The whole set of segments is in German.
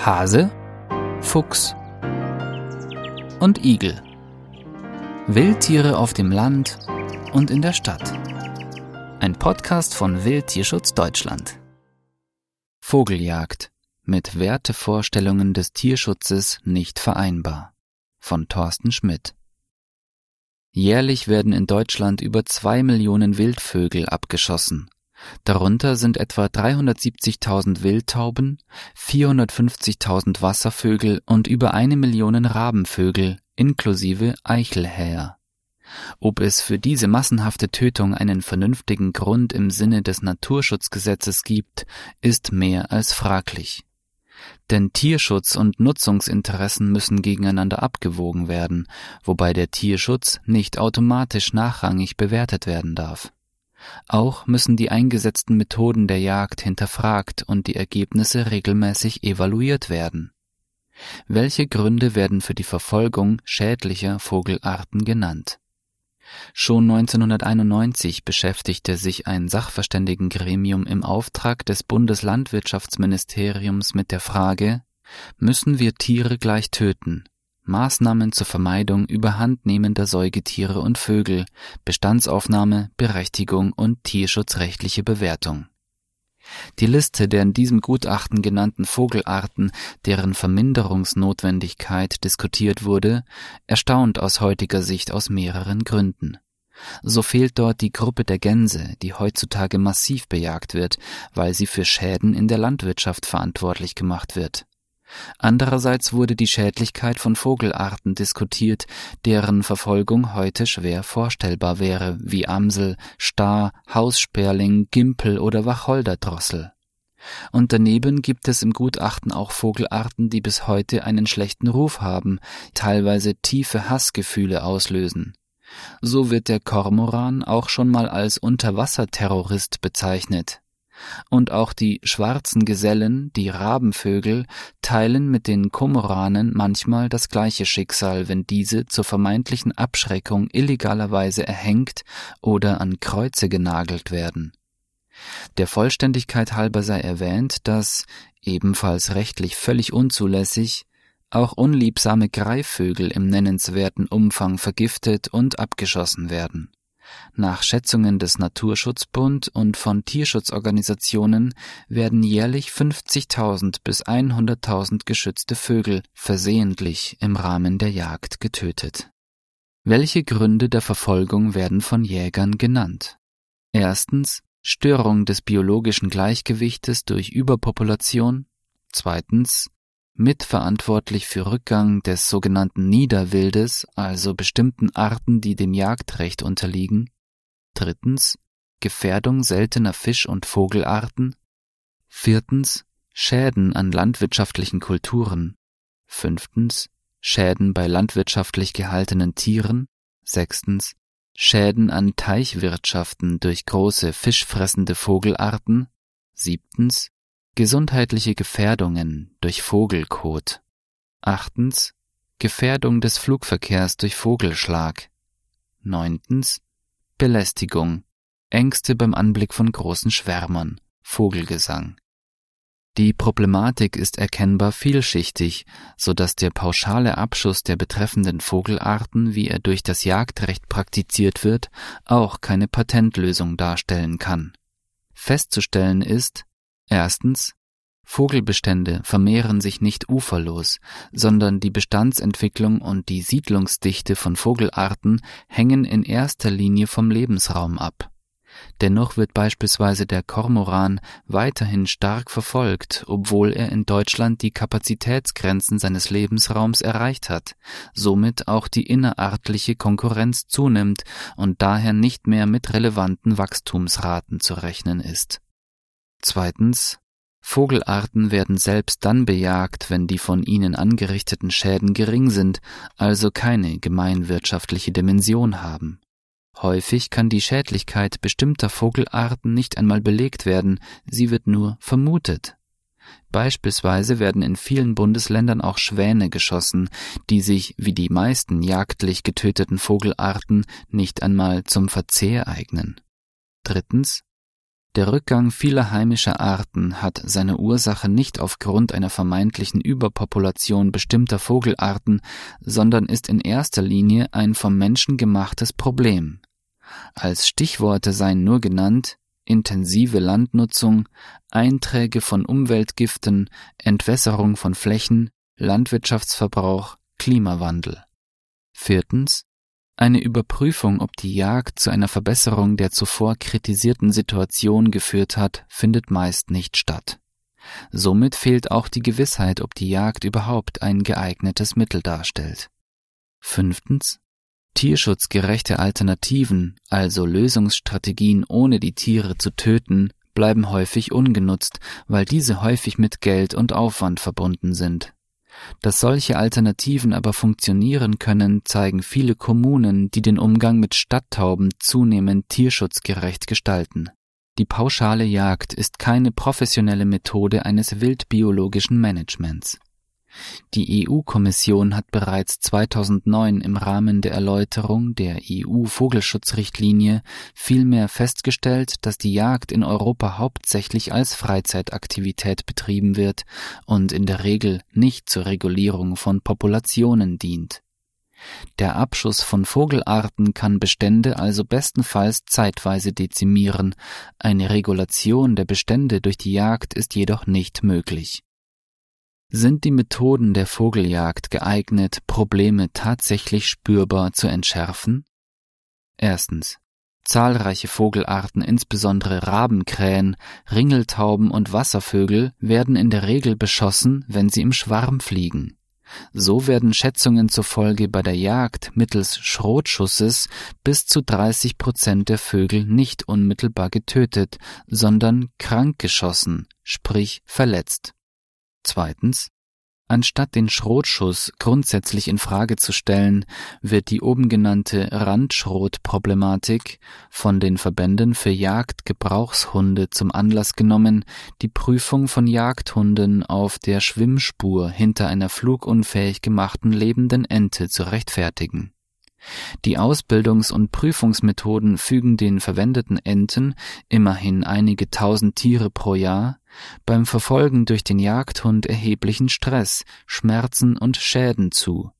Hase, Fuchs und Igel. Wildtiere auf dem Land und in der Stadt. Ein Podcast von Wildtierschutz Deutschland. Vogeljagd mit Wertevorstellungen des Tierschutzes nicht vereinbar. Von Thorsten Schmidt. Jährlich werden in Deutschland über zwei Millionen Wildvögel abgeschossen. Darunter sind etwa 370.000 Wildtauben, 450.000 Wasservögel und über eine Million Rabenvögel inklusive Eichelhäher. Ob es für diese massenhafte Tötung einen vernünftigen Grund im Sinne des Naturschutzgesetzes gibt, ist mehr als fraglich. Denn Tierschutz und Nutzungsinteressen müssen gegeneinander abgewogen werden, wobei der Tierschutz nicht automatisch nachrangig bewertet werden darf. Auch müssen die eingesetzten Methoden der Jagd hinterfragt und die Ergebnisse regelmäßig evaluiert werden. Welche Gründe werden für die Verfolgung schädlicher Vogelarten genannt? Schon 1991 beschäftigte sich ein Sachverständigengremium im Auftrag des Bundeslandwirtschaftsministeriums mit der Frage, müssen wir Tiere gleich töten? Maßnahmen zur Vermeidung überhandnehmender Säugetiere und Vögel, Bestandsaufnahme, Berechtigung und tierschutzrechtliche Bewertung. Die Liste der in diesem Gutachten genannten Vogelarten, deren Verminderungsnotwendigkeit diskutiert wurde, erstaunt aus heutiger Sicht aus mehreren Gründen. So fehlt dort die Gruppe der Gänse, die heutzutage massiv bejagt wird, weil sie für Schäden in der Landwirtschaft verantwortlich gemacht wird. Andererseits wurde die Schädlichkeit von Vogelarten diskutiert, deren Verfolgung heute schwer vorstellbar wäre, wie Amsel, Star, Haussperling, Gimpel oder Wacholderdrossel. Und daneben gibt es im Gutachten auch Vogelarten, die bis heute einen schlechten Ruf haben, teilweise tiefe Hassgefühle auslösen. So wird der Kormoran auch schon mal als Unterwasserterrorist bezeichnet. Und auch die schwarzen Gesellen, die Rabenvögel, teilen mit den Komoranen manchmal das gleiche Schicksal, wenn diese zur vermeintlichen Abschreckung illegalerweise erhängt oder an Kreuze genagelt werden. Der Vollständigkeit halber sei erwähnt, dass, ebenfalls rechtlich völlig unzulässig, auch unliebsame Greifvögel im nennenswerten Umfang vergiftet und abgeschossen werden. Nach Schätzungen des Naturschutzbund und von Tierschutzorganisationen werden jährlich 50.000 bis 100.000 geschützte Vögel versehentlich im Rahmen der Jagd getötet. Welche Gründe der Verfolgung werden von Jägern genannt? Erstens Störung des biologischen Gleichgewichtes durch Überpopulation. Zweitens mitverantwortlich für Rückgang des sogenannten Niederwildes, also bestimmten Arten, die dem Jagdrecht unterliegen. Drittens Gefährdung seltener Fisch- und Vogelarten. Viertens Schäden an landwirtschaftlichen Kulturen. Fünftens Schäden bei landwirtschaftlich gehaltenen Tieren. Sechstens Schäden an Teichwirtschaften durch große fischfressende Vogelarten. Siebtens Gesundheitliche Gefährdungen durch Vogelkot. Achtens. Gefährdung des Flugverkehrs durch Vogelschlag. Neuntens. Belästigung. Ängste beim Anblick von großen Schwärmern. Vogelgesang. Die Problematik ist erkennbar vielschichtig, so dass der pauschale Abschuss der betreffenden Vogelarten, wie er durch das Jagdrecht praktiziert wird, auch keine Patentlösung darstellen kann. Festzustellen ist, Erstens Vogelbestände vermehren sich nicht uferlos, sondern die Bestandsentwicklung und die Siedlungsdichte von Vogelarten hängen in erster Linie vom Lebensraum ab. Dennoch wird beispielsweise der Kormoran weiterhin stark verfolgt, obwohl er in Deutschland die Kapazitätsgrenzen seines Lebensraums erreicht hat, somit auch die innerartliche Konkurrenz zunimmt und daher nicht mehr mit relevanten Wachstumsraten zu rechnen ist. Zweitens Vogelarten werden selbst dann bejagt, wenn die von ihnen angerichteten Schäden gering sind, also keine gemeinwirtschaftliche Dimension haben. Häufig kann die Schädlichkeit bestimmter Vogelarten nicht einmal belegt werden, sie wird nur vermutet. Beispielsweise werden in vielen Bundesländern auch Schwäne geschossen, die sich, wie die meisten jagdlich getöteten Vogelarten, nicht einmal zum Verzehr eignen. Drittens Der Rückgang vieler heimischer Arten hat seine Ursache nicht aufgrund einer vermeintlichen Überpopulation bestimmter Vogelarten, sondern ist in erster Linie ein vom Menschen gemachtes Problem. Als Stichworte seien nur genannt intensive Landnutzung, Einträge von Umweltgiften, Entwässerung von Flächen, Landwirtschaftsverbrauch, Klimawandel. Viertens eine Überprüfung, ob die Jagd zu einer Verbesserung der zuvor kritisierten Situation geführt hat, findet meist nicht statt. Somit fehlt auch die Gewissheit, ob die Jagd überhaupt ein geeignetes Mittel darstellt. Fünftens. Tierschutzgerechte Alternativen, also Lösungsstrategien ohne die Tiere zu töten, bleiben häufig ungenutzt, weil diese häufig mit Geld und Aufwand verbunden sind. Dass solche Alternativen aber funktionieren können, zeigen viele Kommunen, die den Umgang mit Stadttauben zunehmend tierschutzgerecht gestalten. Die pauschale Jagd ist keine professionelle Methode eines wildbiologischen Managements. Die EU-Kommission hat bereits 2009 im Rahmen der Erläuterung der EU-Vogelschutzrichtlinie vielmehr festgestellt, dass die Jagd in Europa hauptsächlich als Freizeitaktivität betrieben wird und in der Regel nicht zur Regulierung von Populationen dient. Der Abschuss von Vogelarten kann Bestände also bestenfalls zeitweise dezimieren, eine Regulation der Bestände durch die Jagd ist jedoch nicht möglich. Sind die Methoden der Vogeljagd geeignet, Probleme tatsächlich spürbar zu entschärfen? Erstens. Zahlreiche Vogelarten, insbesondere Rabenkrähen, Ringeltauben und Wasservögel, werden in der Regel beschossen, wenn sie im Schwarm fliegen. So werden Schätzungen zufolge bei der Jagd mittels Schrotschusses bis zu 30 Prozent der Vögel nicht unmittelbar getötet, sondern krank geschossen, sprich verletzt. Zweitens. Anstatt den Schrotschuss grundsätzlich in Frage zu stellen, wird die oben genannte Randschrotproblematik von den Verbänden für Jagdgebrauchshunde zum Anlass genommen, die Prüfung von Jagdhunden auf der Schwimmspur hinter einer flugunfähig gemachten lebenden Ente zu rechtfertigen. Die Ausbildungs- und Prüfungsmethoden fügen den verwendeten Enten, immerhin einige tausend Tiere pro Jahr, beim Verfolgen durch den Jagdhund erheblichen Stress, Schmerzen und Schäden zu.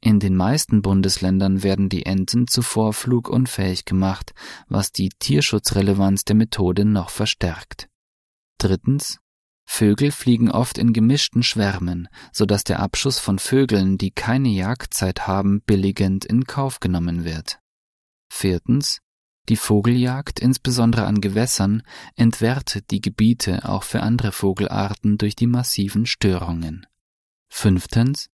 In den meisten Bundesländern werden die Enten zuvor flugunfähig gemacht, was die Tierschutzrelevanz der Methode noch verstärkt. Drittens. Vögel fliegen oft in gemischten Schwärmen, so dass der Abschuss von Vögeln, die keine Jagdzeit haben, billigend in Kauf genommen wird. Viertens. Die Vogeljagd, insbesondere an Gewässern, entwertet die Gebiete auch für andere Vogelarten durch die massiven Störungen. Fünftens.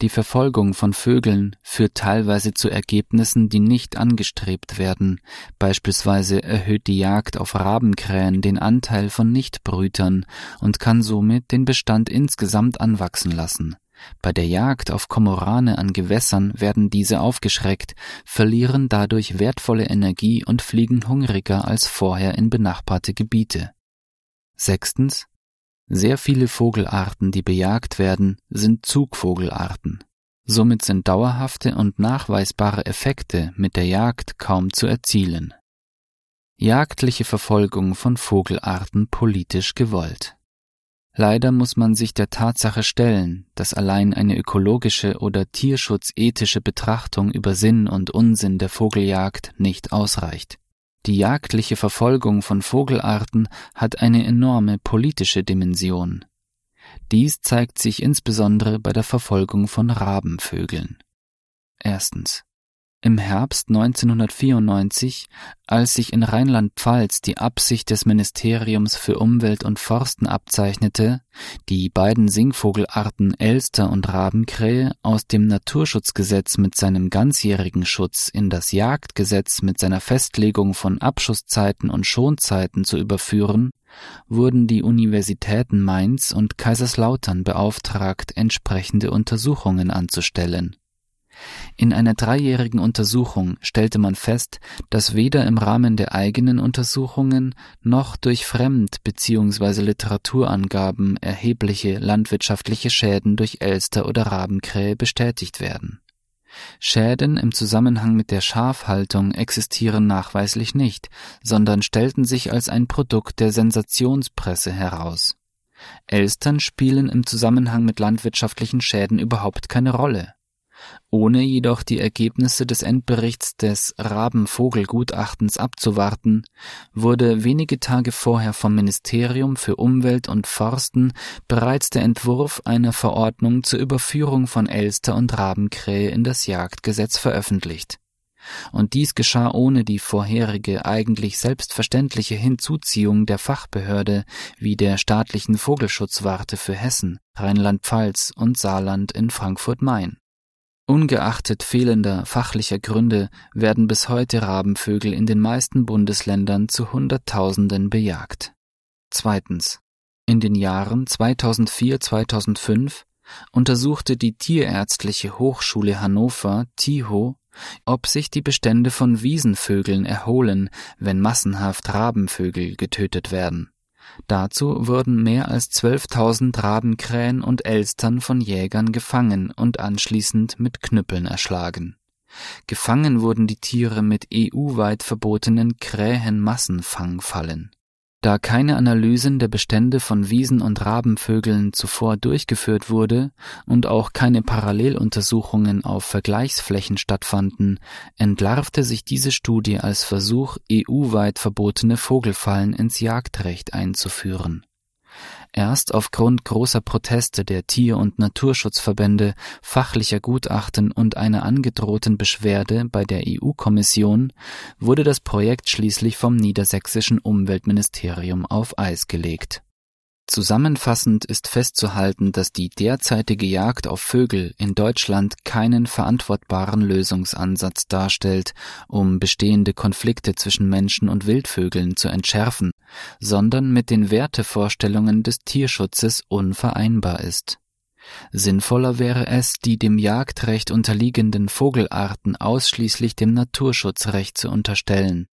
Die Verfolgung von Vögeln führt teilweise zu Ergebnissen, die nicht angestrebt werden. Beispielsweise erhöht die Jagd auf Rabenkrähen den Anteil von Nichtbrütern und kann somit den Bestand insgesamt anwachsen lassen. Bei der Jagd auf Kormorane an Gewässern werden diese aufgeschreckt, verlieren dadurch wertvolle Energie und fliegen hungriger als vorher in benachbarte Gebiete. Sechstens. Sehr viele Vogelarten, die bejagt werden, sind Zugvogelarten. Somit sind dauerhafte und nachweisbare Effekte mit der Jagd kaum zu erzielen. Jagdliche Verfolgung von Vogelarten politisch gewollt. Leider muss man sich der Tatsache stellen, dass allein eine ökologische oder tierschutzethische Betrachtung über Sinn und Unsinn der Vogeljagd nicht ausreicht. Die jagdliche Verfolgung von Vogelarten hat eine enorme politische Dimension. Dies zeigt sich insbesondere bei der Verfolgung von Rabenvögeln. Erstens. Im Herbst 1994, als sich in Rheinland-Pfalz die Absicht des Ministeriums für Umwelt und Forsten abzeichnete, die beiden Singvogelarten Elster und Rabenkrähe aus dem Naturschutzgesetz mit seinem ganzjährigen Schutz in das Jagdgesetz mit seiner Festlegung von Abschusszeiten und Schonzeiten zu überführen, wurden die Universitäten Mainz und Kaiserslautern beauftragt, entsprechende Untersuchungen anzustellen in einer dreijährigen Untersuchung stellte man fest, dass weder im Rahmen der eigenen Untersuchungen noch durch Fremd- bzw. Literaturangaben erhebliche landwirtschaftliche Schäden durch Elster oder Rabenkrähe bestätigt werden. Schäden im Zusammenhang mit der Schafhaltung existieren nachweislich nicht, sondern stellten sich als ein Produkt der Sensationspresse heraus. Elstern spielen im Zusammenhang mit landwirtschaftlichen Schäden überhaupt keine Rolle. Ohne jedoch die Ergebnisse des Endberichts des Rabenvogelgutachtens abzuwarten, wurde wenige Tage vorher vom Ministerium für Umwelt und Forsten bereits der Entwurf einer Verordnung zur Überführung von Elster und Rabenkrähe in das Jagdgesetz veröffentlicht. Und dies geschah ohne die vorherige eigentlich selbstverständliche Hinzuziehung der Fachbehörde wie der staatlichen Vogelschutzwarte für Hessen, Rheinland-Pfalz und Saarland in Frankfurt-Main. Ungeachtet fehlender fachlicher Gründe werden bis heute Rabenvögel in den meisten Bundesländern zu Hunderttausenden bejagt. Zweitens. In den Jahren 2004-2005 untersuchte die Tierärztliche Hochschule Hannover TIHO, ob sich die Bestände von Wiesenvögeln erholen, wenn massenhaft Rabenvögel getötet werden. Dazu wurden mehr als 12.000 Rabenkrähen und Elstern von Jägern gefangen und anschließend mit Knüppeln erschlagen. Gefangen wurden die Tiere mit EU-weit verbotenen Krähenmassenfangfallen da keine Analysen der Bestände von Wiesen- und Rabenvögeln zuvor durchgeführt wurde und auch keine Paralleluntersuchungen auf Vergleichsflächen stattfanden, entlarvte sich diese Studie als Versuch, EU-weit verbotene Vogelfallen ins Jagdrecht einzuführen Erst aufgrund großer Proteste der Tier- und Naturschutzverbände, fachlicher Gutachten und einer angedrohten Beschwerde bei der EU-Kommission wurde das Projekt schließlich vom niedersächsischen Umweltministerium auf Eis gelegt Zusammenfassend ist festzuhalten, dass die derzeitige Jagd auf Vögel in Deutschland keinen verantwortbaren Lösungsansatz darstellt, um bestehende Konflikte zwischen Menschen und Wildvögeln zu entschärfen, sondern mit den Wertevorstellungen des Tierschutzes unvereinbar ist. Sinnvoller wäre es, die dem Jagdrecht unterliegenden Vogelarten ausschließlich dem Naturschutzrecht zu unterstellen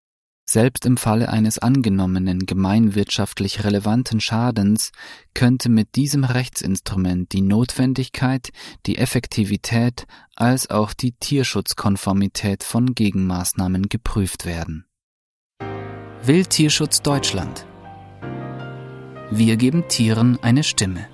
selbst im Falle eines angenommenen gemeinwirtschaftlich relevanten Schadens könnte mit diesem Rechtsinstrument die Notwendigkeit, die Effektivität als auch die Tierschutzkonformität von Gegenmaßnahmen geprüft werden. Wildtierschutz Deutschland Wir geben Tieren eine Stimme.